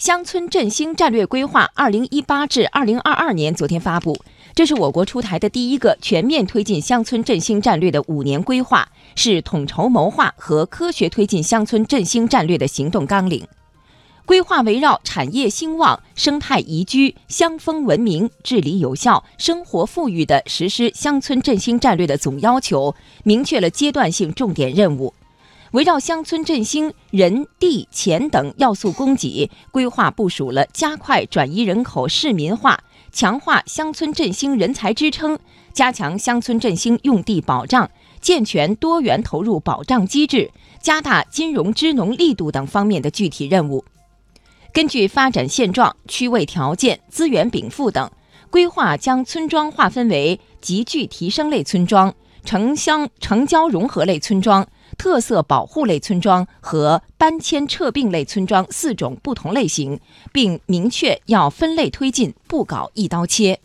乡村振兴战略规划（二零一八至二零二二年）昨天发布，这是我国出台的第一个全面推进乡村振兴战略的五年规划，是统筹谋划和科学推进乡村振兴战略的行动纲领。规划围绕产业兴旺、生态宜居、乡风文明、治理有效、生活富裕的实施乡村振兴战略的总要求，明确了阶段性重点任务。围绕乡村振兴人、地、钱等要素供给，规划部署了加快转移人口市民化、强化乡村振兴人才支撑、加强乡村振兴用地保障、健全多元投入保障机制、加大金融支农力度等方面的具体任务。根据发展现状、区位条件、资源禀赋等，规划将村庄划分为集聚提升类村庄、城乡城郊融合类村庄。特色保护类村庄和搬迁撤并类村庄四种不同类型，并明确要分类推进，不搞一刀切。